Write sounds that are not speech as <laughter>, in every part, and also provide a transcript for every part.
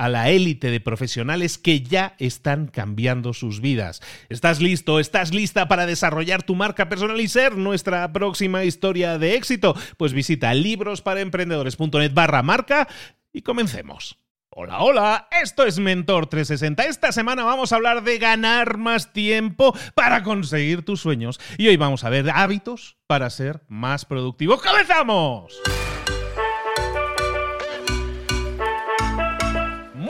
a la élite de profesionales que ya están cambiando sus vidas. ¿Estás listo? ¿Estás lista para desarrollar tu marca personal y ser nuestra próxima historia de éxito? Pues visita librosparaemprendedores.net barra marca y comencemos. Hola, hola, esto es Mentor 360. Esta semana vamos a hablar de ganar más tiempo para conseguir tus sueños. Y hoy vamos a ver hábitos para ser más productivo. ¡Comenzamos!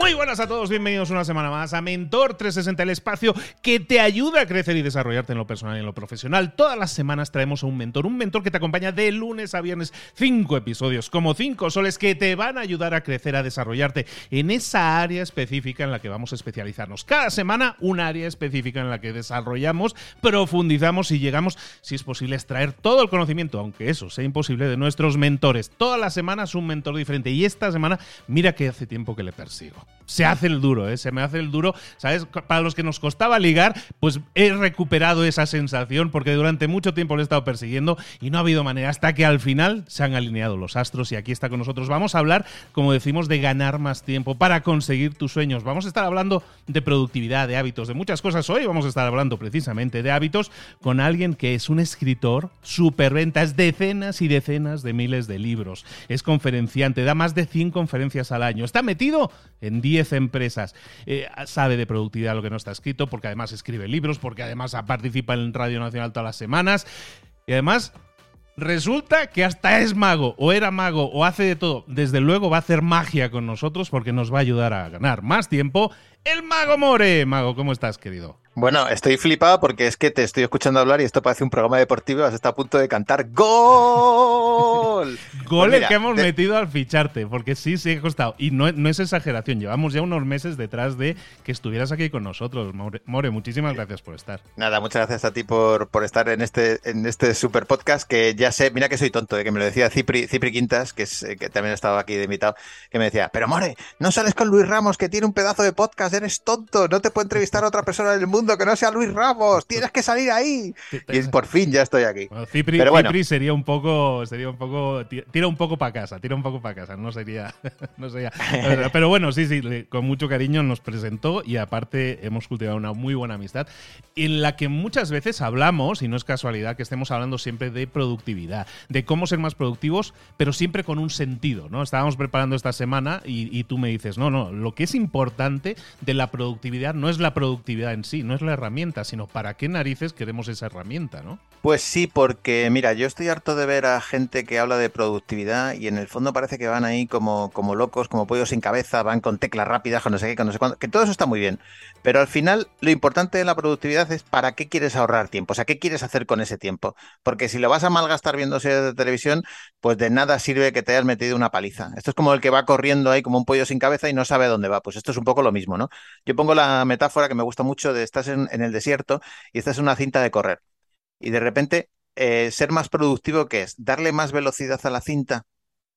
Muy buenas a todos, bienvenidos una semana más a Mentor 360, el espacio que te ayuda a crecer y desarrollarte en lo personal y en lo profesional. Todas las semanas traemos a un mentor, un mentor que te acompaña de lunes a viernes, cinco episodios, como cinco soles que te van a ayudar a crecer, a desarrollarte en esa área específica en la que vamos a especializarnos. Cada semana un área específica en la que desarrollamos, profundizamos y llegamos, si es posible, a extraer todo el conocimiento, aunque eso sea imposible, de nuestros mentores. Todas las semanas un mentor diferente y esta semana, mira que hace tiempo que le persigo se hace el duro, ¿eh? se me hace el duro. ¿Sabes? Para los que nos costaba ligar, pues he recuperado esa sensación porque durante mucho tiempo le he estado persiguiendo y no ha habido manera hasta que al final se han alineado los astros y aquí está con nosotros. Vamos a hablar, como decimos, de ganar más tiempo para conseguir tus sueños. Vamos a estar hablando de productividad, de hábitos, de muchas cosas. Hoy vamos a estar hablando precisamente de hábitos con alguien que es un escritor, superventas decenas y decenas de miles de libros. Es conferenciante, da más de 100 conferencias al año. Está metido en 10 empresas. Eh, sabe de productividad lo que no está escrito, porque además escribe libros, porque además participa en Radio Nacional todas las semanas. Y además Resulta que hasta es mago, o era mago, o hace de todo. Desde luego va a hacer magia con nosotros porque nos va a ayudar a ganar más tiempo. El mago More. Mago, ¿cómo estás, querido? Bueno, estoy flipado porque es que te estoy escuchando hablar y esto parece un programa deportivo y vas a punto de cantar ¡Gol! <laughs> Gol pues que hemos metido al ficharte, porque sí, sí ha costado. Y no, no, es exageración, llevamos ya unos meses detrás de que estuvieras aquí con nosotros. More, muchísimas gracias por estar. Nada, muchas gracias a ti por, por estar en este, en este super podcast que ya sé, mira que soy tonto, de que me lo decía Cipri, Cipri Quintas, que, es, que también estaba aquí de invitado, que me decía, pero More, no sales con Luis Ramos que tiene un pedazo de podcast, eres tonto, no te puede entrevistar a otra persona del mundo que no sea Luis Ramos, tienes que salir ahí. Y por fin ya estoy aquí. Cipri, Pero bueno. sería un poco, sería un poco, tira un poco para casa, tira un poco para casa, no sería, <laughs> no sería. Pero bueno, sí, sí, con mucho cariño nos presentó y aparte hemos cultivado una muy buena amistad en la que muchas veces hablamos, y no es casualidad que estemos hablando siempre de productividad, de cómo ser más productivos, pero siempre con un sentido, ¿no? Estábamos preparando esta semana y, y tú me dices, no, no, lo que es importante de la productividad no es la productividad en sí, no es la herramienta, sino para qué narices queremos esa herramienta, ¿no? Pues sí, porque mira, yo estoy harto de ver a gente que habla de productividad y en el fondo parece que van ahí como, como locos, como pollos sin cabeza, van con teclas rápidas, con no sé qué, con no sé cuándo, que todo eso está muy bien. Pero al final lo importante de la productividad es para qué quieres ahorrar tiempo, o sea, qué quieres hacer con ese tiempo. Porque si lo vas a malgastar viendo series de televisión, pues de nada sirve que te hayas metido una paliza. Esto es como el que va corriendo ahí como un pollo sin cabeza y no sabe dónde va. Pues esto es un poco lo mismo, ¿no? Yo pongo la metáfora que me gusta mucho de estás en, en el desierto y esta es una cinta de correr. Y de repente eh, ser más productivo, ¿qué es? ¿Darle más velocidad a la cinta?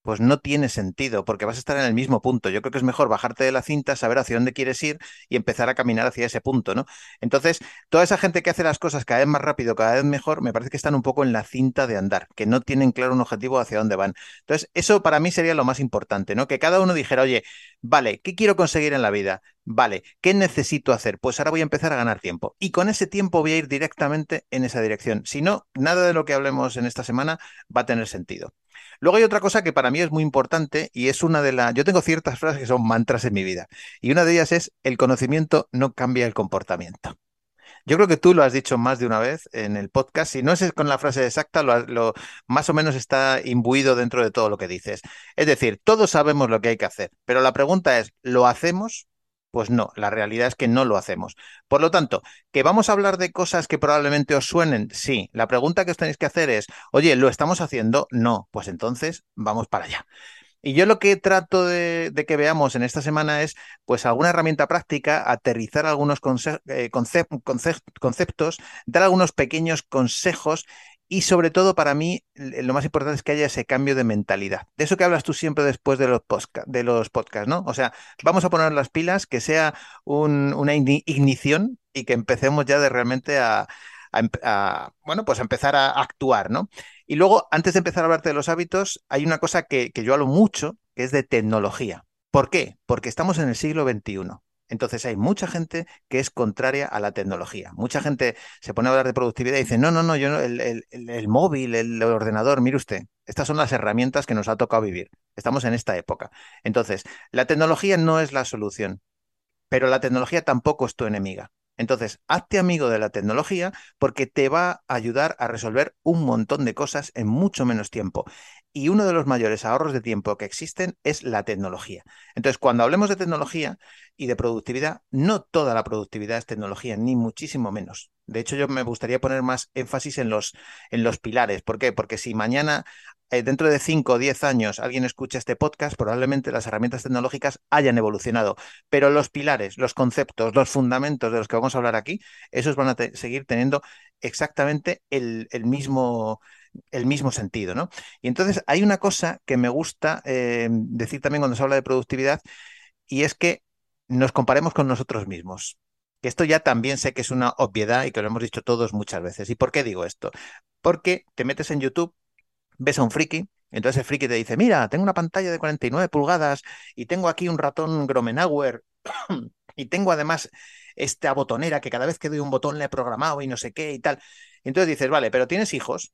Pues no tiene sentido, porque vas a estar en el mismo punto. Yo creo que es mejor bajarte de la cinta, saber hacia dónde quieres ir y empezar a caminar hacia ese punto, ¿no? Entonces, toda esa gente que hace las cosas cada vez más rápido, cada vez mejor, me parece que están un poco en la cinta de andar, que no tienen claro un objetivo hacia dónde van. Entonces, eso para mí sería lo más importante, ¿no? Que cada uno dijera, oye, vale, ¿qué quiero conseguir en la vida? Vale, ¿qué necesito hacer? Pues ahora voy a empezar a ganar tiempo. Y con ese tiempo voy a ir directamente en esa dirección. Si no, nada de lo que hablemos en esta semana va a tener sentido. Luego hay otra cosa que para mí es muy importante y es una de las... Yo tengo ciertas frases que son mantras en mi vida y una de ellas es el conocimiento no cambia el comportamiento. Yo creo que tú lo has dicho más de una vez en el podcast. Si no es con la frase exacta, lo, más o menos está imbuido dentro de todo lo que dices. Es decir, todos sabemos lo que hay que hacer, pero la pregunta es, ¿lo hacemos? Pues no, la realidad es que no lo hacemos. Por lo tanto, ¿que vamos a hablar de cosas que probablemente os suenen? Sí. La pregunta que os tenéis que hacer es, oye, ¿lo estamos haciendo? No. Pues entonces vamos para allá. Y yo lo que trato de, que veamos en esta semana es, pues, alguna herramienta práctica, aterrizar algunos eh, conceptos, dar algunos pequeños consejos y sobre todo para mí lo más importante es que haya ese cambio de mentalidad. De eso que hablas tú siempre después de los, de los podcasts, ¿no? O sea, vamos a poner las pilas, que sea una ignición y que empecemos ya de realmente a, bueno, pues a empezar a actuar, ¿no? Y luego, antes de empezar a hablarte de los hábitos, hay una cosa que, que yo hablo mucho, que es de tecnología. ¿Por qué? Porque estamos en el siglo XXI. Entonces hay mucha gente que es contraria a la tecnología. Mucha gente se pone a hablar de productividad y dice, no, no, no, yo no, el, móvil, el ordenador, mire usted, estas son las herramientas que nos ha tocado vivir. Estamos en esta época. Entonces, la tecnología no es la solución, pero la tecnología tampoco es tu enemiga. Entonces, hazte amigo de la tecnología porque te va a ayudar a resolver un montón de cosas en mucho menos tiempo. Y uno de los mayores ahorros de tiempo que existen es la tecnología. Entonces, cuando hablemos de tecnología y de productividad, no toda la productividad es tecnología, ni muchísimo menos. De hecho, yo me gustaría poner más énfasis en los, en los pilares. ¿Por qué? Porque si mañana, eh, dentro de 5 o 10 años, alguien escucha este podcast, probablemente las herramientas tecnológicas hayan evolucionado. Pero los pilares, los conceptos, los fundamentos de los que vamos a hablar aquí, esos van a seguir teniendo exactamente el, mismo el mismo sentido, ¿no? Y entonces hay una cosa que me gusta eh, decir también cuando se habla de productividad y es que nos comparemos con nosotros mismos. Que esto ya también sé que es una obviedad y que lo hemos dicho todos muchas veces. ¿Y por qué digo esto? Porque te metes en YouTube, ves a un friki, entonces el friki te dice, mira, tengo una pantalla de 49 pulgadas y tengo aquí un ratón Gromenauer <clears throat> y tengo además esta botonera que cada vez que doy un botón le he programado y no sé qué y tal. entonces dices, vale, pero tienes hijos.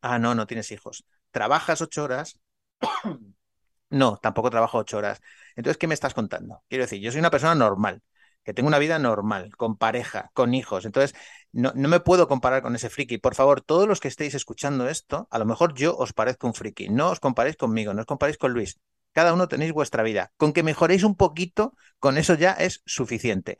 Ah, no, no tienes hijos. ¿Trabajas ocho horas? <clears throat> no, tampoco trabajo ocho horas. Entonces, ¿qué me estás contando? Quiero decir, yo soy una persona normal, que tengo una vida normal, con pareja, con hijos. Entonces, no, me puedo comparar con ese friki. Por favor, todos los que estéis escuchando esto, a lo mejor yo os parezco un friki. No os comparéis conmigo, no os comparéis con Luis. Cada uno tenéis vuestra vida. Con que mejoréis un poquito, con eso ya es suficiente.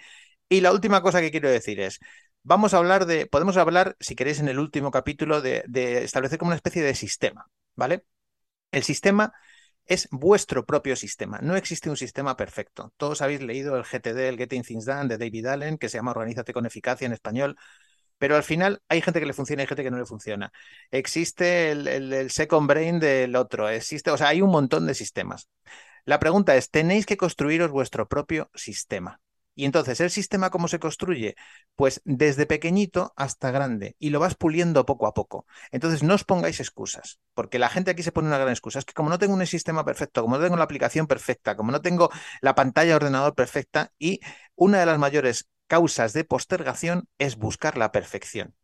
Y la última cosa que quiero decir es, vamos a hablar de, podemos hablar, si queréis, en el último capítulo, de, establecer como una especie de sistema, ¿vale? El sistema es vuestro propio sistema. No existe un sistema perfecto. Todos habéis leído el GTD, el Getting Things Done de David Allen, que se llama Organízate con eficacia en español. Pero al final hay gente que le funciona y hay gente que no le funciona. Existe el, second brain del otro. Existe, o sea, hay un montón de sistemas. La pregunta es, tenéis que construiros vuestro propio sistema. Y entonces, ¿el sistema cómo se construye? Pues desde pequeñito hasta grande y lo vas puliendo poco a poco. Entonces, no os pongáis excusas, porque la gente aquí se pone una gran excusa. Es que como no tengo un sistema perfecto, como no tengo la aplicación perfecta, como no tengo la pantalla de ordenador perfecta y una de las mayores causas de postergación es buscar la perfección.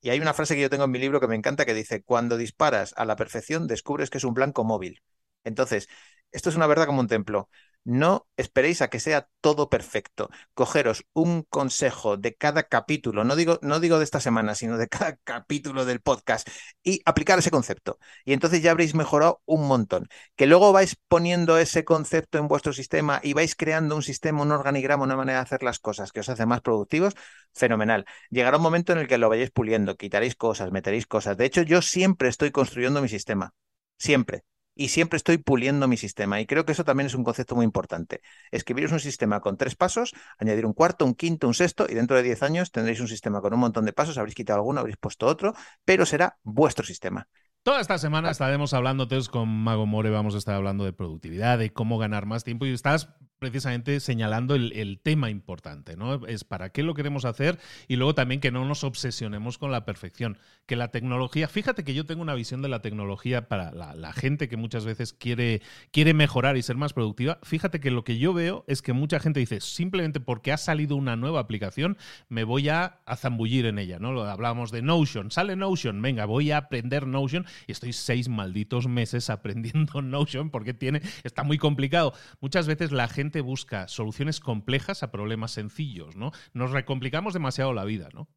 Y hay una frase que yo tengo en mi libro que me encanta que dice, cuando disparas a la perfección descubres que es un blanco móvil. Entonces, esto es una verdad como un templo. No esperéis a que sea todo perfecto. Cogeros un consejo de cada capítulo, no digo, no digo de esta semana, sino de cada <laughs> capítulo del podcast y aplicar ese concepto. Y entonces ya habréis mejorado un montón. Que luego vais poniendo ese concepto en vuestro sistema y vais creando un sistema, un organigrama, una manera de hacer las cosas que os hace más productivos, fenomenal. Llegará un momento en el que lo vayáis puliendo, quitaréis cosas, meteréis cosas. De hecho, yo siempre estoy construyendo mi sistema. Siempre y siempre estoy puliendo mi sistema. Y creo que eso también es un concepto muy importante. Escribiros un sistema con tres pasos, añadir un cuarto, un quinto, un sexto, y dentro de diez años tendréis un sistema con un montón de pasos, habréis quitado alguno, habréis puesto otro, pero será vuestro sistema. Toda esta semana estaremos hablando entonces con Mago More, vamos a estar hablando de productividad, de cómo ganar más tiempo y estás precisamente señalando el, tema importante, ¿no? Es para qué lo queremos hacer y luego también que no nos obsesionemos con la perfección. Que la tecnología, fíjate que yo tengo una visión de la tecnología para la, gente que muchas veces quiere, quiere mejorar y ser más productiva. Fíjate que lo que yo veo es que mucha gente dice, simplemente porque ha salido una nueva aplicación, me voy a, zambullir en ella, ¿no? Hablábamos de Notion, sale Notion, venga, voy a aprender Notion y estoy seis malditos meses aprendiendo <laughs> Notion porque tiene, está muy complicado. Muchas veces la gente busca soluciones complejas a problemas sencillos, ¿no? Nos recomplicamos demasiado la vida, ¿no?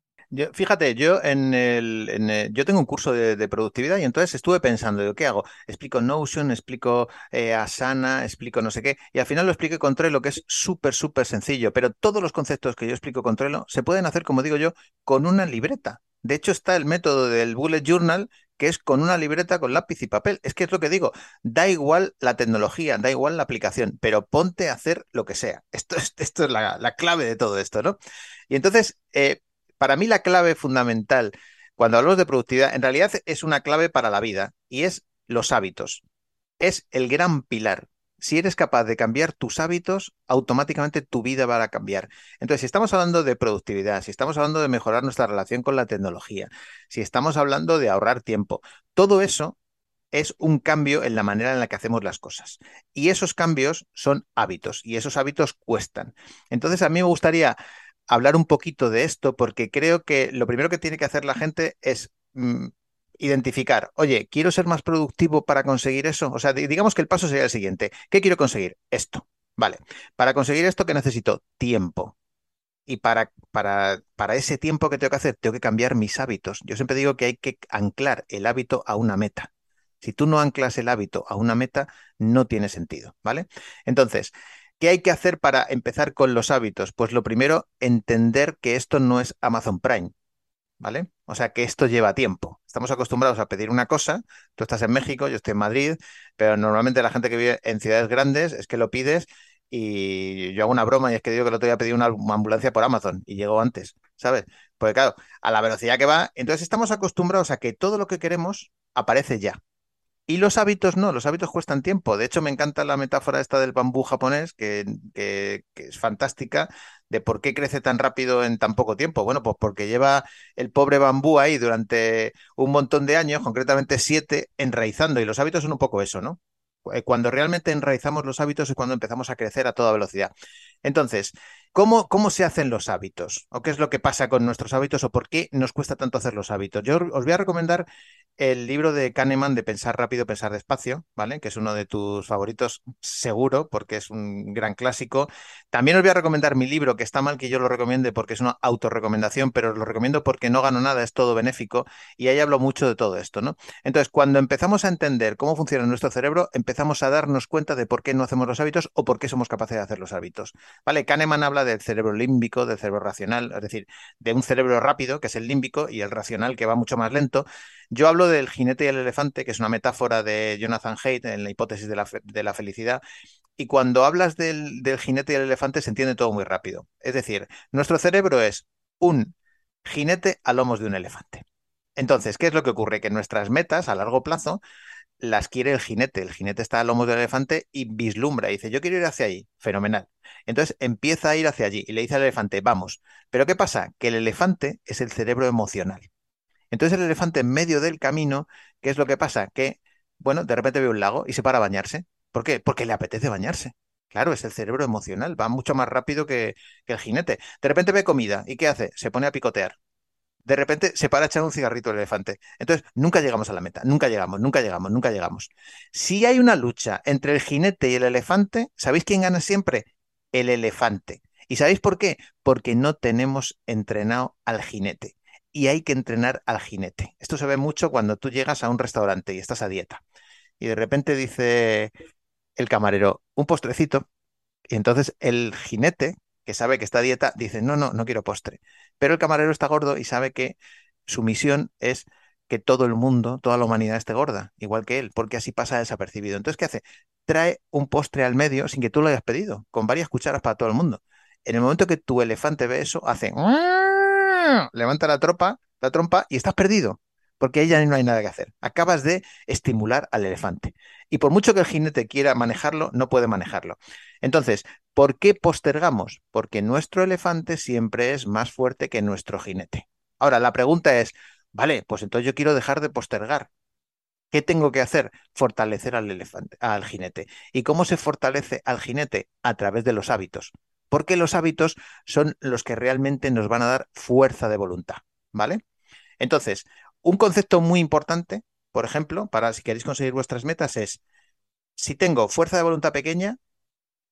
fíjate, yo en el, yo tengo un curso de, productividad y entonces estuve pensando, ¿qué hago? Explico Notion, explico eh, Asana, explico no sé qué, y al final lo expliqué con Trello, que es súper, súper sencillo, pero todos los conceptos que yo explico con Trello se pueden hacer, como digo yo, con una libreta. De hecho, está el método del bullet journal, que es con una libreta con lápiz y papel. Es que es lo que digo, da igual la tecnología, da igual la aplicación, pero ponte a hacer lo que sea. Esto, <laughs> esto es la, clave de todo esto, ¿no? Y entonces, eh, para mí la clave fundamental cuando hablamos de productividad, en realidad es una clave para la vida y es los hábitos. Es el gran pilar si eres capaz de cambiar tus hábitos, automáticamente tu vida va a cambiar. Entonces, si estamos hablando de productividad, si estamos hablando de mejorar nuestra relación con la tecnología, si estamos hablando de ahorrar tiempo, todo eso es un cambio en la manera en la que hacemos las cosas. Y esos cambios son hábitos y esos hábitos cuestan. Entonces, a mí me gustaría hablar un poquito de esto porque creo que lo primero que tiene que hacer la gente es mm, identificar, oye, quiero ser más productivo para conseguir eso. O sea, digamos que el paso sería el siguiente. ¿Qué quiero conseguir? Esto. Vale. Para conseguir esto, ¿qué necesito? Tiempo. Y para, para, para ese tiempo que tengo que hacer, tengo que cambiar mis hábitos. Yo siempre digo que hay que anclar el hábito a una meta. Si tú no anclas el hábito a una meta, no tiene sentido, ¿vale? Entonces, ¿qué hay que hacer para empezar con los hábitos? Pues lo primero, entender que esto no es Amazon Prime. ¿Vale? O sea que esto lleva tiempo. Estamos acostumbrados a pedir una cosa, tú estás en México, yo estoy en Madrid, pero normalmente la gente que vive en ciudades grandes es que lo pides y yo hago una broma y es que digo que el otro día pedí una ambulancia por Amazon y llegó antes, ¿sabes? Porque claro, a la velocidad que va, entonces estamos acostumbrados a que todo lo que queremos aparece ya. Y los hábitos no, los hábitos cuestan tiempo. De hecho, me encanta la metáfora esta del bambú japonés, que, es fantástica, de por qué crece tan rápido en tan poco tiempo. Bueno, pues porque lleva el pobre bambú ahí durante un montón de años, concretamente siete, enraizando. Y los hábitos son un poco eso, ¿no? Eh, cuando realmente enraizamos los hábitos es cuando empezamos a crecer a toda velocidad. Entonces, ¿cómo, ¿cómo se hacen los hábitos? ¿O qué es lo que pasa con nuestros hábitos? ¿O por qué nos cuesta tanto hacer los hábitos? Yo os voy a recomendar el libro de Kahneman de Pensar rápido, pensar despacio, ¿vale? Que es uno de tus favoritos, seguro, porque es un gran clásico. También os voy a recomendar mi libro, que está mal que yo lo recomiende porque es una autorrecomendación, pero lo recomiendo porque no gano nada, es todo benéfico y ahí hablo mucho de todo esto, ¿no? Entonces, cuando empezamos a entender cómo funciona nuestro cerebro, empezamos a darnos cuenta de por qué no hacemos los hábitos o por qué somos capaces de hacer los hábitos. ¿Vale? Kahneman habla del cerebro límbico, del cerebro racional, es decir, de un cerebro rápido, que es el límbico, y el racional, que va mucho más lento. Yo hablo del jinete y el elefante, que es una metáfora de Jonathan Haidt en la hipótesis de la, felicidad. Y cuando hablas del, del jinete y el elefante se entiende todo muy rápido. Es decir, nuestro cerebro es un jinete a lomos de un elefante. Entonces, ¿qué es lo que ocurre? Que nuestras metas a largo plazo las quiere el jinete. El jinete está a lomos del elefante y vislumbra y dice, yo quiero ir hacia ahí. Fenomenal. Entonces empieza a ir hacia allí y le dice al elefante, vamos. Pero ¿qué pasa? Que el elefante es el cerebro emocional. Entonces el elefante en medio del camino, ¿qué es lo que pasa? Que, bueno, de repente ve un lago y se para a bañarse. ¿Por qué? Porque le apetece bañarse. Claro, es el cerebro emocional, va mucho más rápido que, el jinete. De repente ve comida y ¿qué hace? Se pone a picotear. De repente se para a echar un cigarrito el elefante. Entonces, nunca llegamos a la meta, nunca llegamos, nunca llegamos, nunca llegamos. Si hay una lucha entre el jinete y el elefante, ¿sabéis quién gana siempre? El elefante. ¿Y sabéis por qué? Porque no tenemos entrenado al jinete y hay que entrenar al jinete. Esto se ve mucho cuando tú llegas a un restaurante y estás a dieta. Y de repente dice el camarero, un postrecito. Y entonces el jinete, que sabe que está dieta, dice, no, no, no quiero postre. Pero el camarero está gordo y sabe que su misión es que todo el mundo, toda la humanidad esté gorda, igual que él, porque así pasa desapercibido. Entonces, ¿qué hace? Trae un postre al medio sin que tú lo hayas pedido, con varias cucharas para todo el mundo. En el momento que tu elefante ve eso, hace levanta la tropa, la trompa y estás perdido, porque ahí ya no hay nada que hacer. Acabas de estimular al elefante. Y por mucho que el jinete quiera manejarlo, no puede manejarlo. Entonces, ¿por qué postergamos? Porque nuestro elefante siempre es más fuerte que nuestro jinete. Ahora, la pregunta es, vale, pues entonces yo quiero dejar de postergar. ¿Qué tengo que hacer? Fortalecer al elefante, al jinete. ¿Y cómo se fortalece al jinete? A través de los hábitos. Porque los hábitos son los que realmente nos van a dar fuerza de voluntad. ¿Vale? Entonces, un concepto muy importante, por ejemplo, para si queréis conseguir vuestras metas, es si tengo fuerza de voluntad pequeña,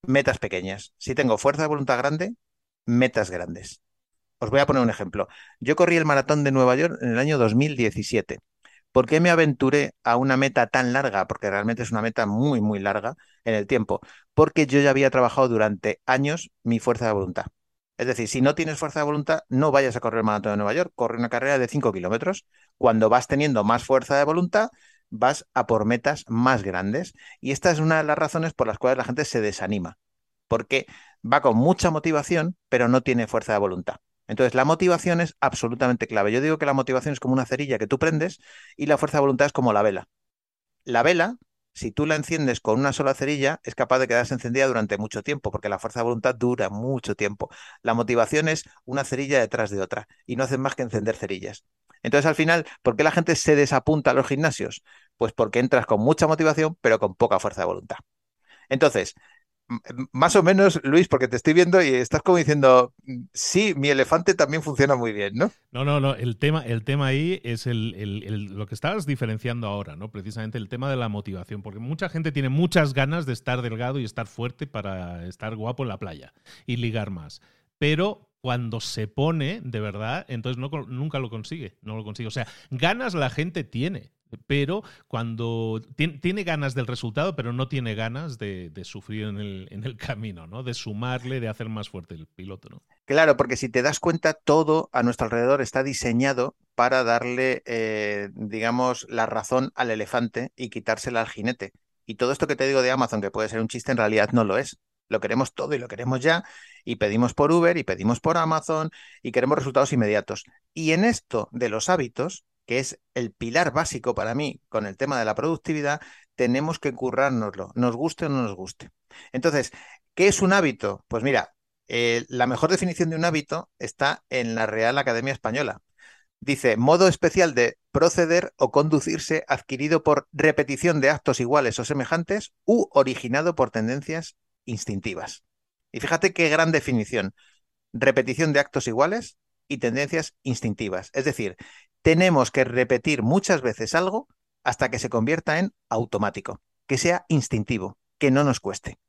metas pequeñas. Si tengo fuerza de voluntad grande, metas grandes. Os voy a poner un ejemplo. Yo corrí el maratón de Nueva York en el año 2017. ¿Por qué me aventuré a una meta tan larga? Porque realmente es una meta muy, muy larga en el tiempo. Porque yo ya había trabajado durante años mi fuerza de voluntad. Es decir, si no tienes fuerza de voluntad, no vayas a correr el maratón de Nueva York, corre una carrera de 5 kilómetros. Cuando vas teniendo más fuerza de voluntad, vas a por metas más grandes. Y esta es una de las razones por las cuales la gente se desanima, porque va con mucha motivación, pero no tiene fuerza de voluntad. Entonces, la motivación es absolutamente clave. Yo digo que la motivación es como una cerilla que tú prendes y la fuerza de voluntad es como la vela. La vela, si tú la enciendes con una sola cerilla, es capaz de quedarse encendida durante mucho tiempo, porque la fuerza de voluntad dura mucho tiempo. La motivación es una cerilla detrás de otra y no hacen más que encender cerillas. Entonces, al final, ¿por qué la gente se desapunta a los gimnasios? Pues porque entras con mucha motivación, pero con poca fuerza de voluntad. Entonces, más o menos, Luis, porque te estoy viendo y estás como diciendo, sí, mi elefante también funciona muy bien, ¿no? No, no, no. El tema, el tema ahí es el, lo que estás diferenciando ahora, ¿no? Precisamente el tema de la motivación, porque mucha gente tiene muchas ganas de estar delgado y estar fuerte para estar guapo en la playa y ligar más. Pero cuando se pone, de verdad, entonces no, nunca lo consigue, no lo consigue. O sea, ganas la gente tiene, pero cuando tiene, ganas del resultado, pero no tiene ganas de, sufrir en el, camino, ¿no? De sumarle, de hacer más fuerte el piloto, ¿no? Claro, porque si te das cuenta, todo a nuestro alrededor está diseñado para darle, eh, digamos, la razón al elefante y quitársela al jinete. Y todo esto que te digo de Amazon, que puede ser un chiste, en realidad no lo es. Lo queremos todo y lo queremos ya, y pedimos por Uber y pedimos por Amazon y queremos resultados inmediatos. Y en esto de los hábitos, que es el pilar básico para mí con el tema de la productividad, tenemos que currárnoslo, nos guste o no nos guste. Entonces, ¿qué es un hábito? Pues mira, eh, la mejor definición de un hábito está en la Real Academia Española. Dice, modo especial de proceder o conducirse adquirido por repetición de actos iguales o semejantes u originado por tendencias instintivas. Y fíjate qué gran definición. Repetición de actos iguales y tendencias instintivas. Es decir, tenemos que repetir muchas veces algo hasta que se convierta en automático, que sea instintivo, que no nos cueste.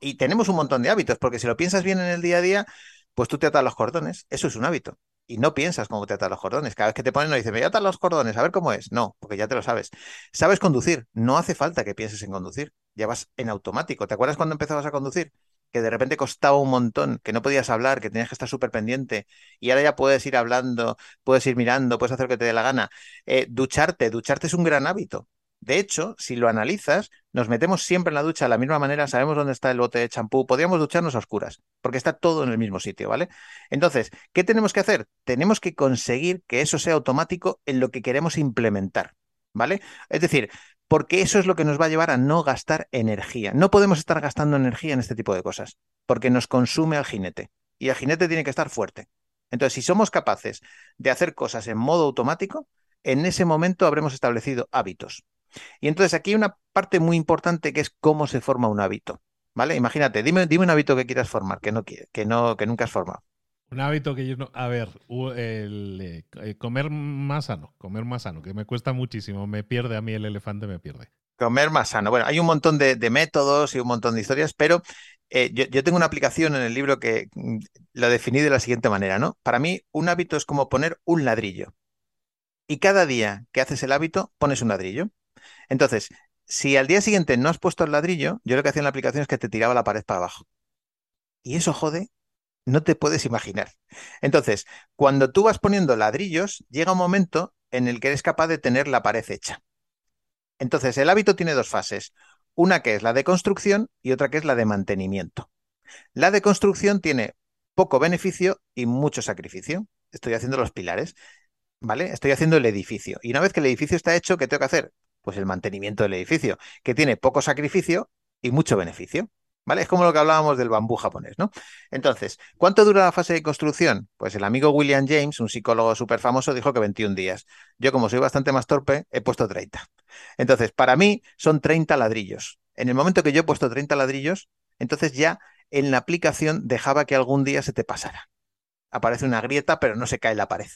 Y tenemos un montón de hábitos, porque si lo piensas bien en el día a día, pues tú te atas los cordones, eso es un hábito. Y no piensas cómo te atas los cordones. Cada vez que te ponen, no dices, me atas los cordones, a ver cómo es. No, porque ya te lo sabes. Sabes conducir, no hace falta que pienses en conducir, ya vas en automático. ¿Te acuerdas cuando empezabas a conducir? Que de repente costaba un montón, que no podías hablar, que tenías que estar súper pendiente, y ahora ya puedes ir hablando, puedes ir mirando, puedes hacer lo que te dé la gana. Eh, ducharte, ducharte es un gran hábito. De hecho, si lo analizas, nos metemos siempre en la ducha de la misma manera, sabemos dónde está el bote de champú, podríamos ducharnos a oscuras, porque está todo en el mismo sitio, ¿vale? Entonces, ¿qué tenemos que hacer? Tenemos que conseguir que eso sea automático en lo que queremos implementar, ¿vale? Es decir, porque eso es lo que nos va a llevar a no gastar energía. No podemos estar gastando energía en este tipo de cosas, porque nos consume al jinete. Y el jinete tiene que estar fuerte. Entonces, si somos capaces de hacer cosas en modo automático, en ese momento habremos establecido hábitos. Y entonces aquí hay una parte muy importante que es cómo se forma un hábito. ¿Vale? Imagínate, dime, dime un hábito que quieras formar, que no, que no, que nunca has formado. Un hábito que yo no. A ver, eh, eh, comer más sano, comer más sano, que me cuesta muchísimo. Me pierde a mí el elefante, me pierde. Comer más sano. Bueno, hay un montón de, métodos y un montón de historias, pero eh, yo, tengo una aplicación en el libro que mm, lo definí de la siguiente manera, ¿no? Para mí, un hábito es como poner un ladrillo. Y cada día que haces el hábito, pones un ladrillo. Entonces, si al día siguiente no has puesto el ladrillo, yo lo que hacía en la aplicación es que te tiraba la pared para abajo. Y eso jode no te puedes imaginar. Entonces, cuando tú vas poniendo ladrillos, llega un momento en el que eres capaz de tener la pared hecha. Entonces, el hábito tiene dos fases. Una que es la de construcción y otra que es la de mantenimiento. La de construcción tiene poco beneficio y mucho sacrificio. Estoy haciendo los pilares, ¿vale? Estoy haciendo el edificio. Y una vez que el edificio está hecho, ¿qué tengo que hacer? Pues el mantenimiento del edificio, que tiene poco sacrificio y mucho beneficio. ¿Vale? Es como lo que hablábamos del bambú japonés, ¿no? Entonces, ¿cuánto dura la fase de construcción? Pues el amigo William James, un psicólogo súper famoso, dijo que 21 días. Yo, como soy bastante más torpe, he puesto 30. Entonces, para mí son 30 ladrillos. En el momento que yo he puesto 30 ladrillos, entonces ya en la aplicación dejaba que algún día se te pasara. Aparece una grieta, pero no se cae la pared.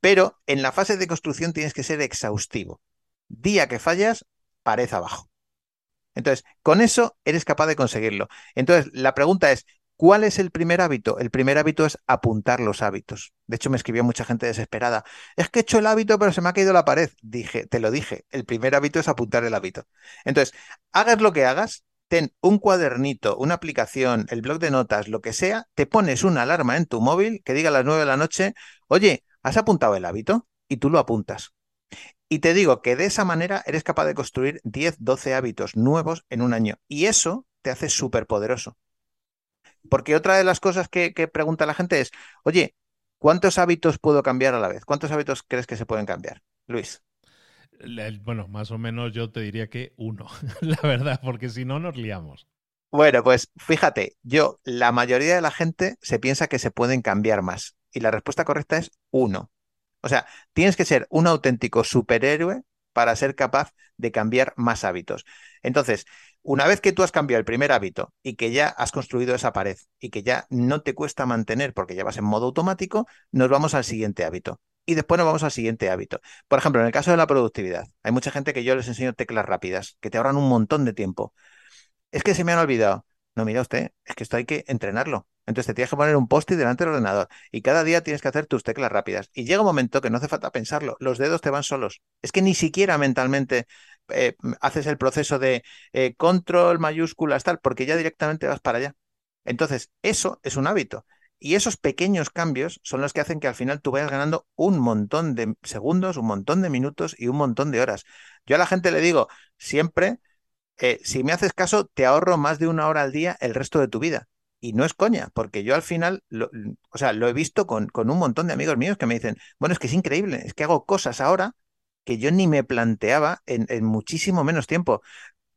Pero en la fase de construcción tienes que ser exhaustivo. Día que fallas, pared abajo. Entonces, con eso eres capaz de conseguirlo. Entonces, la pregunta es, ¿cuál es el primer hábito? El primer hábito es apuntar los hábitos. De hecho, me escribió mucha gente desesperada. Es que he hecho el hábito, pero se me ha caído la pared. Dije, te lo dije, el primer hábito es apuntar el hábito. Entonces, hagas lo que hagas, ten un cuadernito, una aplicación, el blog de notas, lo que sea, te pones una alarma en tu móvil que diga a las 9 de la noche, oye, ¿has apuntado el hábito? Y tú lo apuntas. Y te digo que de esa manera eres capaz de construir 10, 12 hábitos nuevos en un año. Y eso te hace súper poderoso. Porque otra de las cosas que, que, pregunta la gente es, oye, ¿cuántos hábitos puedo cambiar a la vez? ¿Cuántos hábitos crees que se pueden cambiar? Luis. Bueno, más o menos yo te diría que uno, <laughs> la verdad, porque si no nos liamos. Bueno, pues fíjate, yo, la mayoría de la gente se piensa que se pueden cambiar más. Y la respuesta correcta es uno. O sea, tienes que ser un auténtico superhéroe para ser capaz de cambiar más hábitos. Entonces, una vez que tú has cambiado el primer hábito y que ya has construido esa pared y que ya no te cuesta mantener porque ya vas en modo automático, nos vamos al siguiente hábito. Y después nos vamos al siguiente hábito. Por ejemplo, en el caso de la productividad, hay mucha gente que yo les enseño teclas rápidas, que te ahorran un montón de tiempo. Es que se me han olvidado. No, mira usted, es que esto hay que entrenarlo. Entonces te tienes que poner un post-it delante del ordenador y cada día tienes que hacer tus teclas rápidas. Y llega un momento que no hace falta pensarlo, los dedos te van solos. Es que ni siquiera mentalmente eh, haces el proceso de eh, control, mayúsculas, tal, porque ya directamente vas para allá. Entonces, eso es un hábito. Y esos pequeños cambios son los que hacen que al final tú vayas ganando un montón de segundos, un montón de minutos y un montón de horas. Yo a la gente le digo siempre, eh, si me haces caso, te ahorro más de una hora al día el resto de tu vida. Y no es coña, porque yo al final, lo, o sea, lo he visto con, con, un montón de amigos míos que me dicen, bueno, es que es increíble, es que hago cosas ahora que yo ni me planteaba en, en muchísimo menos tiempo.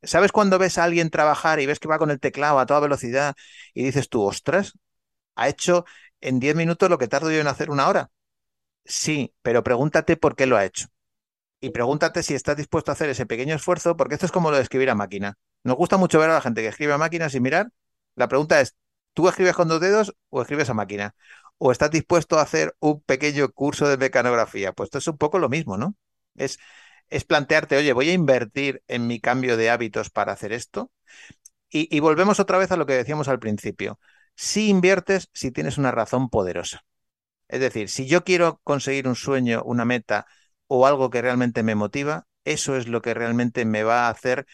¿Sabes cuando ves a alguien trabajar y ves que va con el teclado a toda velocidad y dices tú, ostras, ha hecho en 10 minutos lo que tardo yo en hacer una hora? Sí, pero pregúntate por qué lo ha hecho. Y pregúntate si estás dispuesto a hacer ese pequeño esfuerzo, porque esto es como lo de escribir a máquina. Nos gusta mucho ver a la gente que escribe a máquina sin mirar. La pregunta es, ¿Tú escribes con dos dedos o escribes a máquina? ¿O estás dispuesto a hacer un pequeño curso de mecanografía? Pues esto es un poco lo mismo, ¿no? Es, es plantearte, oye, voy a invertir en mi cambio de hábitos para hacer esto. Y, y volvemos otra vez a lo que decíamos al principio. Si inviertes, si tienes una razón poderosa. Es decir, si yo quiero conseguir un sueño, una meta o algo que realmente me motiva, eso es lo que realmente me va a hacer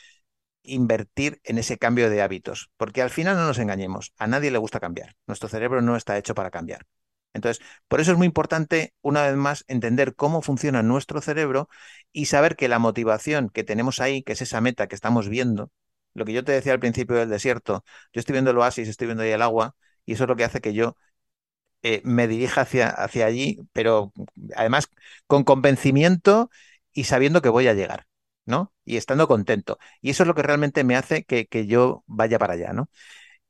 invertir en ese cambio de hábitos, porque al final no nos engañemos, a nadie le gusta cambiar, nuestro cerebro no está hecho para cambiar. Entonces, por eso es muy importante, una vez más, entender cómo funciona nuestro cerebro y saber que la motivación que tenemos ahí, que es esa meta que estamos viendo, lo que yo te decía al principio del desierto, yo estoy viendo el oasis, estoy viendo ahí el agua, y eso es lo que hace que yo eh, me dirija hacia, hacia allí, pero además con convencimiento y sabiendo que voy a llegar. ¿no? Y estando contento. Y eso es lo que realmente me hace que, yo vaya para allá, ¿no?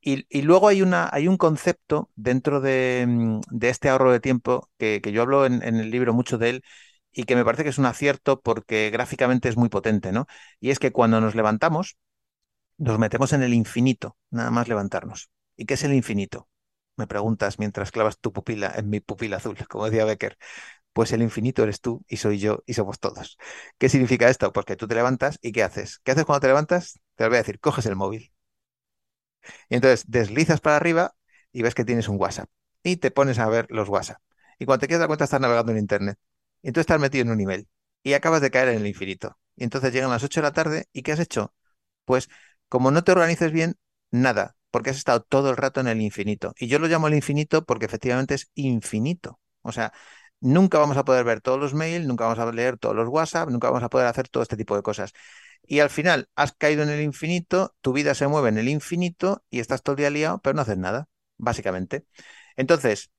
Y, luego hay, una, hay un concepto dentro de, mm, este ahorro de tiempo que, yo hablo en, el libro mucho de él y que me parece que es un acierto porque gráficamente es muy potente, ¿no? Y es que cuando nos levantamos, nos metemos en el infinito, nada más levantarnos. ¿Y qué es el infinito? Me preguntas mientras clavas tu pupila en mi pupila azul, <laughs> como decía Becker pues el infinito eres tú y soy yo y somos todos. ¿Qué significa esto? Pues que tú te levantas y ¿qué haces? ¿Qué haces cuando te levantas? Te lo voy a decir, coges el móvil. Y entonces deslizas para arriba y ves que tienes un WhatsApp. Y te pones a ver los WhatsApp. Y cuando te quedas dar cuenta estás navegando en Internet. Y entonces estás metido en un email. Y acabas de caer en el infinito. Y entonces llegan las 8 de la tarde y ¿qué has hecho? Pues como no te organices bien, nada, porque has estado todo el rato en el infinito. Y yo lo llamo el infinito porque efectivamente es infinito. O sea, nunca vamos a poder ver todos los mails, nunca vamos a leer todos los WhatsApp, nunca vamos a poder hacer todo este tipo de cosas. Y al final has caído en el infinito, tu vida se mueve en el infinito y estás todo el día liado, pero no haces nada, básicamente. Entonces,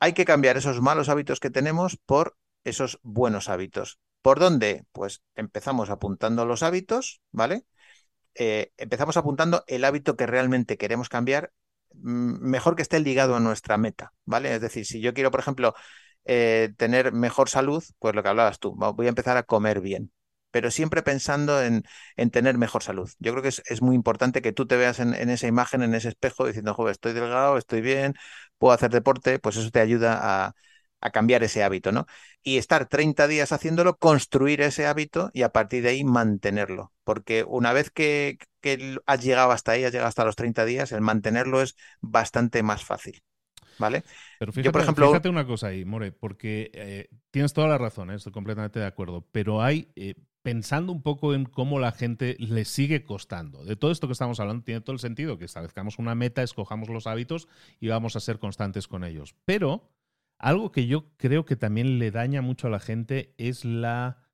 hay que cambiar esos malos hábitos que tenemos por esos buenos hábitos. ¿Por dónde? Pues empezamos apuntando los hábitos, ¿vale? Eh, empezamos apuntando el hábito que realmente queremos cambiar, mm, mejor que esté ligado a nuestra meta, ¿vale? Es decir, si yo quiero, por ejemplo, eh, tener mejor salud, pues lo que hablabas tú, voy a empezar a comer bien, pero siempre pensando en, tener mejor salud. Yo creo que es, muy importante que tú te veas en, esa imagen, en ese espejo, diciendo, joder, estoy delgado, estoy bien, puedo hacer deporte, pues eso te ayuda a, a cambiar ese hábito, ¿no? Y estar 30 días haciéndolo, construir ese hábito y a partir de ahí mantenerlo. Porque una vez que, has llegado hasta ahí, has llegado hasta los 30 días, el mantenerlo es bastante más fácil. ¿Vale? Pero fíjate, por ejemplo, fíjate una cosa ahí, More, porque eh, tienes toda la razón, ¿eh? estoy completamente de acuerdo, pero hay, eh, pensando un poco en cómo la gente le sigue costando, de todo esto que estamos hablando, tiene todo el sentido que establezcamos una meta, escojamos los hábitos y vamos a ser constantes con ellos. Pero algo que yo creo que también le daña mucho a la gente es la...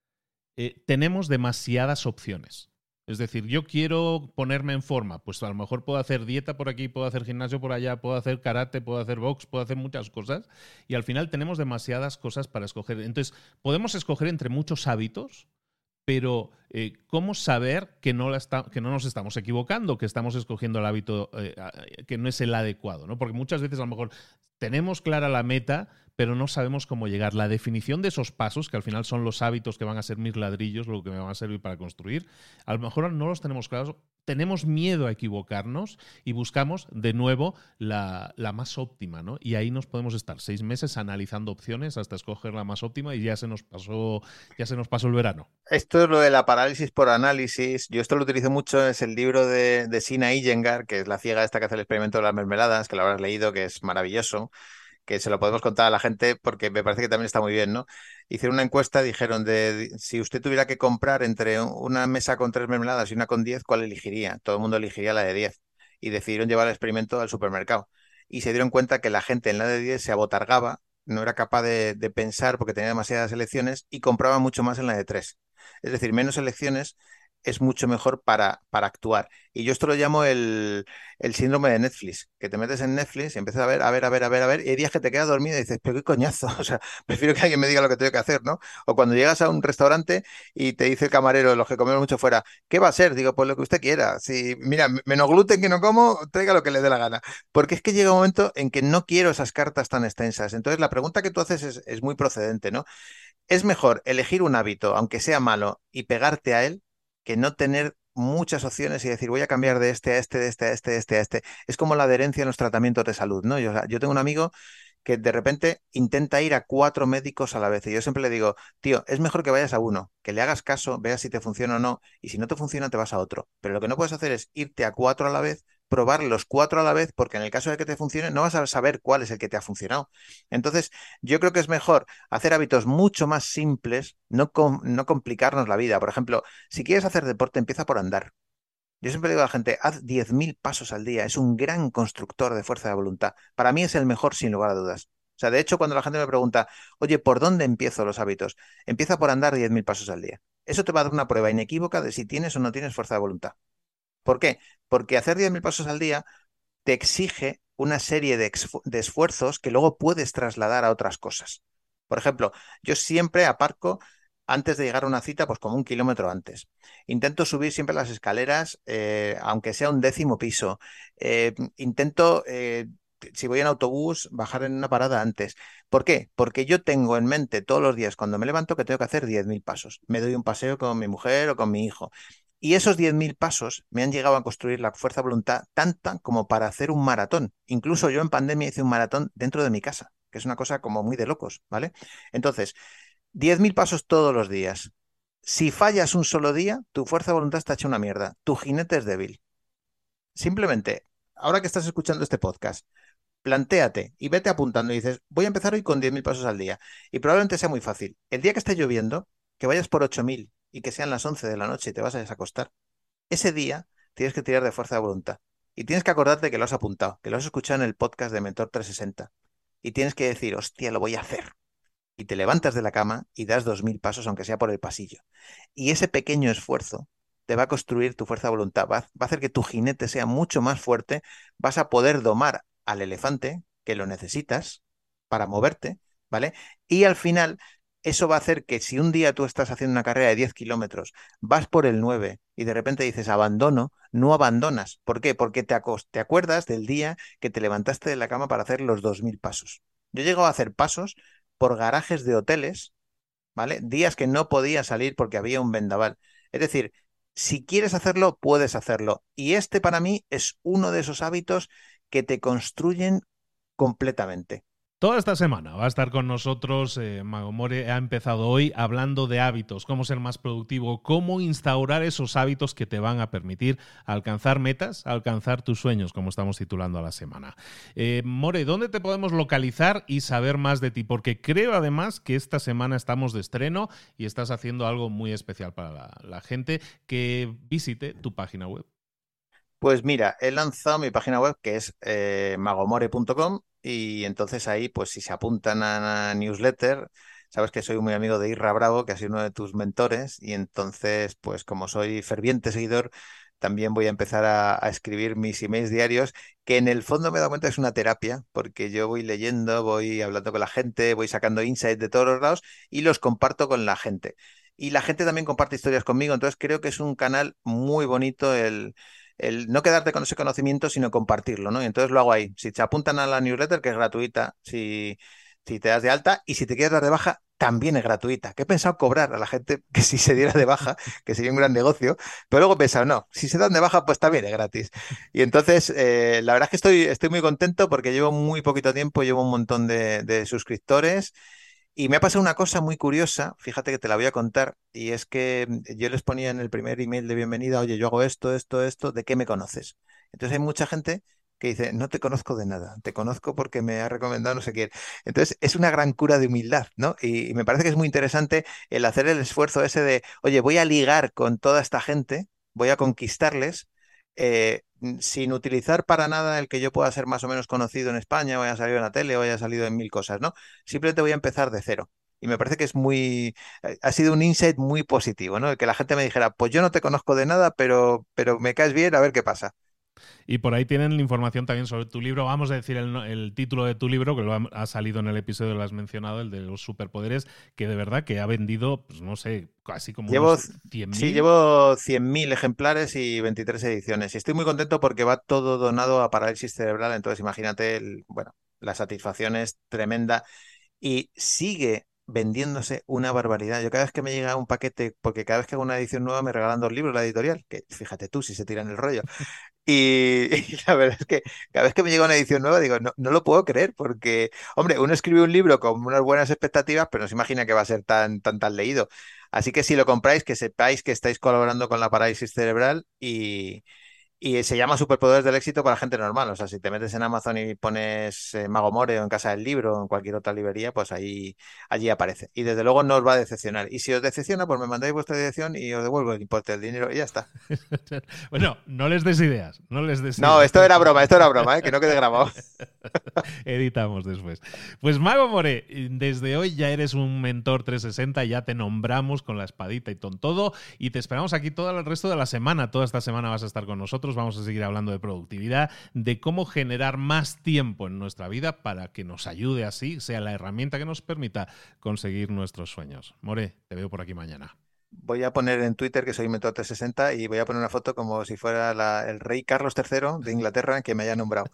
Eh, tenemos demasiadas opciones. Es decir, yo quiero ponerme en forma, pues a lo mejor puedo hacer dieta por aquí, puedo hacer gimnasio por allá, puedo hacer karate, puedo hacer box, puedo hacer muchas cosas y al final tenemos demasiadas cosas para escoger. Entonces, podemos escoger entre muchos hábitos, pero eh, ¿cómo saber que no, que no nos estamos equivocando, que estamos escogiendo el hábito eh, que no es el adecuado? ¿no? Porque muchas veces a lo mejor tenemos clara la meta, pero no sabemos cómo llegar. La definición de esos pasos, que al final son los hábitos que van a ser mis ladrillos, lo que me van a servir para construir, a lo mejor no los tenemos claros. Tenemos miedo a equivocarnos y buscamos de nuevo la, más óptima, ¿no? Y ahí nos podemos estar seis meses analizando opciones hasta escoger la más óptima y ya se nos pasó, ya se nos pasó el verano. Esto es lo de la parálisis por análisis. Yo esto lo utilizo mucho, es el libro de, de Sina Iyengar, que es la ciega esta que hace el experimento de las mermeladas, que lo habrás leído, que es maravilloso que se lo podemos contar a la gente porque me parece que también está muy bien, ¿no? Hicieron una encuesta, dijeron de si usted tuviera que comprar entre una mesa con tres mermeladas y una con diez, ¿cuál elegiría? Todo el mundo elegiría la de diez y decidieron llevar el experimento al supermercado. Y se dieron cuenta que la gente en la de diez se abotargaba, no era capaz de, de pensar porque tenía demasiadas elecciones y compraba mucho más en la de tres. Es decir, menos elecciones es mucho mejor para, para actuar. Y yo esto lo llamo el, síndrome de Netflix, que te metes en Netflix y empiezas a ver, a ver, a ver, a ver, a ver, y hay días que te quedas dormido y dices, pero qué coñazo, <laughs> o sea, prefiero que alguien me diga lo que tengo que hacer, ¿no? O cuando llegas a un restaurante y te dice el camarero, los que comemos mucho fuera, ¿qué va a ser? Digo, pues lo que usted quiera. Si, mira, menos gluten que no como, traiga lo que le dé la gana. Porque es que llega un momento en que no quiero esas cartas tan extensas. Entonces, la pregunta que tú haces es, es muy procedente, ¿no? Es mejor elegir un hábito, aunque sea malo, y pegarte a él, que no tener muchas opciones y decir voy a cambiar de este a este, de este a este, de este a este. Es como la adherencia en los tratamientos de salud, ¿no? Yo, yo tengo un amigo que de repente intenta ir a cuatro médicos a la vez. Y yo siempre le digo, tío, es mejor que vayas a uno, que le hagas caso, veas si te funciona o no, y si no te funciona, te vas a otro. Pero lo que no puedes hacer es irte a cuatro a la vez probar los cuatro a la vez, porque en el caso de que te funcione, no vas a saber cuál es el que te ha funcionado. Entonces, yo creo que es mejor hacer hábitos mucho más simples, no, no complicarnos la vida. Por ejemplo, si quieres hacer deporte, empieza por andar. Yo siempre digo a la gente, haz 10.000 pasos al día. Es un gran constructor de fuerza de voluntad. Para mí es el mejor, sin lugar a dudas. O sea, de hecho, cuando la gente me pregunta, oye, ¿por dónde empiezo los hábitos? Empieza por andar 10.000 pasos al día. Eso te va a dar una prueba inequívoca de si tienes o no tienes fuerza de voluntad. ¿Por qué? Porque hacer 10.000 pasos al día te exige una serie de, esfuerzos que luego puedes trasladar a otras cosas. Por ejemplo, yo siempre aparco antes de llegar a una cita, pues como un kilómetro antes. Intento subir siempre las escaleras, eh, aunque sea un décimo piso. Eh, intento, eh, si voy en autobús, bajar en una parada antes. ¿Por qué? Porque yo tengo en mente todos los días cuando me levanto que tengo que hacer 10.000 pasos. Me doy un paseo con mi mujer o con mi hijo. Y esos 10.000 pasos me han llegado a construir la fuerza voluntad tanta como para hacer un maratón. Incluso yo en pandemia hice un maratón dentro de mi casa, que es una cosa como muy de locos, ¿vale? Entonces, 10.000 pasos todos los días. Si fallas un solo día, tu fuerza de voluntad está hecha una mierda. Tu jinete es débil. Simplemente, ahora que estás escuchando este podcast, plantéate y vete apuntando y dices, voy a empezar hoy con 10.000 pasos al día. Y probablemente sea muy fácil. El día que esté lloviendo, que vayas por 8.000 y que sean las 11 de la noche y te vas a desacostar, ese día tienes que tirar de fuerza de voluntad. Y tienes que acordarte que lo has apuntado, que lo has escuchado en el podcast de Mentor 360. Y tienes que decir, hostia, lo voy a hacer. y te levantas de la cama y das dos mil pasos, aunque sea por el pasillo. Y ese pequeño esfuerzo te va a construir tu fuerza de voluntad, va, va a hacer que tu jinete sea mucho más fuerte, vas a poder domar al elefante, que lo necesitas para moverte, ¿vale? Y al final eso va a hacer que si un día tú estás haciendo una carrera de 10 kilómetros, vas por el 9 y de repente dices abandono, no abandonas. ¿Por qué? Porque te, te acuerdas del día que te levantaste de la cama para hacer los 2.000 pasos. Yo llego a hacer pasos por garajes de hoteles, ¿vale? Días que no podía salir porque había un vendaval. Es decir, si quieres hacerlo, puedes hacerlo. Y este para mí es uno de esos hábitos que te construyen completamente. Toda esta semana va a estar con nosotros eh, Magomore. Ha empezado hoy hablando de hábitos, cómo ser más productivo, cómo instaurar esos hábitos que te van a permitir alcanzar metas, alcanzar tus sueños, como estamos titulando a la semana. Eh, More, ¿dónde te podemos localizar y saber más de ti? Porque creo además que esta semana estamos de estreno y estás haciendo algo muy especial para la gente que visite tu página web. Pues mira, he lanzado mi página web que es eh, magomore.com y entonces ahí, pues si se apuntan a newsletter, sabes que soy muy amigo de Irra Bravo, que ha sido uno de tus mentores, y entonces, pues como soy ferviente seguidor, también voy a empezar a, escribir mis emails diarios, que en el fondo me he dado cuenta que es una terapia, porque yo voy leyendo, voy hablando con la gente, voy sacando insights de todos los lados y los comparto con la gente. Y la gente también comparte historias conmigo, entonces creo que es un canal muy bonito el el no quedarte con ese conocimiento, sino compartirlo, ¿no? Y entonces lo hago ahí. Si te apuntan a la newsletter, que es gratuita, si, si te das de alta, y si te quieres dar de baja, también es gratuita. Que he pensado cobrar a la gente <laughs> que si se diera de baja, que sería un gran negocio, pero luego he pensado, no, si se dan de baja, pues también es gratis. Y entonces, eh, la verdad es que estoy, estoy muy contento porque llevo muy poquito tiempo, llevo un montón de, de suscriptores y me ha pasado una cosa muy curiosa, fíjate que te la voy a contar, y es que mm, yo les ponía en el primer email de bienvenida, oye, yo hago esto, esto, esto, ¿de qué me conoces? Entonces hay mucha gente que dice, no te conozco de nada, te conozco porque me ha recomendado no sé quién. Entonces es una gran cura de humildad, ¿no? Y, y me parece que es muy interesante el hacer el esfuerzo ese de, oye, voy a ligar con toda esta gente, voy a conquistarles, eh, sin utilizar para nada el que yo pueda ser más o menos conocido en España, o haya salido en la tele, o haya salido en mil cosas, ¿no? Simplemente voy a empezar de cero. Y me parece que es muy, eh, ha sido un insight muy positivo, ¿no? El que la gente me dijera, pues yo no te conozco de nada, pero, pero me caes bien, a ver qué pasa. Y por ahí tienen la información también sobre tu libro. Vamos a decir el, título de tu libro, que lo ha, salido en el episodio, lo has mencionado, el de los superpoderes, que de verdad que ha vendido, pues no sé, casi como llevo, 100.000. Sí, llevo 100.000 ejemplares y 23 ediciones. Y estoy muy contento porque va todo donado a parálisis cerebral. Entonces, imagínate, el, bueno, la satisfacción es tremenda. Y sigue vendiéndose una barbaridad. Yo cada vez que me llega un paquete, porque cada vez que hago una edición nueva me regalan dos libros la editorial, que fíjate tú si se tiran el rollo. <laughs> <laughs> Y, la verdad es que cada vez que me llega una edición nueva digo, no, no lo puedo creer, porque, hombre, uno escribe un libro con unas buenas expectativas, pero no se imagina que va a ser tan, tan, tan leído. Así que si lo compráis, que sepáis que estáis colaborando con la parálisis cerebral y, y se llama Superpoderes del Éxito para gente normal. O sea, si te metes en Amazon y pones eh, Mago More o en Casa del Libro o en cualquier otra librería, pues ahí allí aparece. Y desde luego no os va a decepcionar. Y si os decepciona, pues me mandáis vuestra dirección y os devuelvo el importe del dinero y ya está. <laughs> bueno, no les des ideas. No les des No, esto era broma, esto era broma, ¿eh? que no quede grabado. <laughs> Editamos después. Pues Mago More, desde hoy ya eres un mentor 360, ya te nombramos con la espadita y con todo. Y te esperamos aquí todo el resto de la semana. Toda esta semana vas a estar con nosotros vamos a seguir hablando de productividad, de cómo generar más tiempo en nuestra vida para que nos ayude así, sea la herramienta que nos permita conseguir nuestros sueños. More, te veo por aquí mañana. Voy a poner en Twitter que soy Mentor 360 y voy a poner una foto como si fuera el rey Carlos III de Inglaterra que me haya nombrado.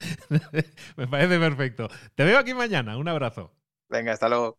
<laughs> me parece perfecto. Te veo aquí mañana. Un abrazo. Venga, hasta luego.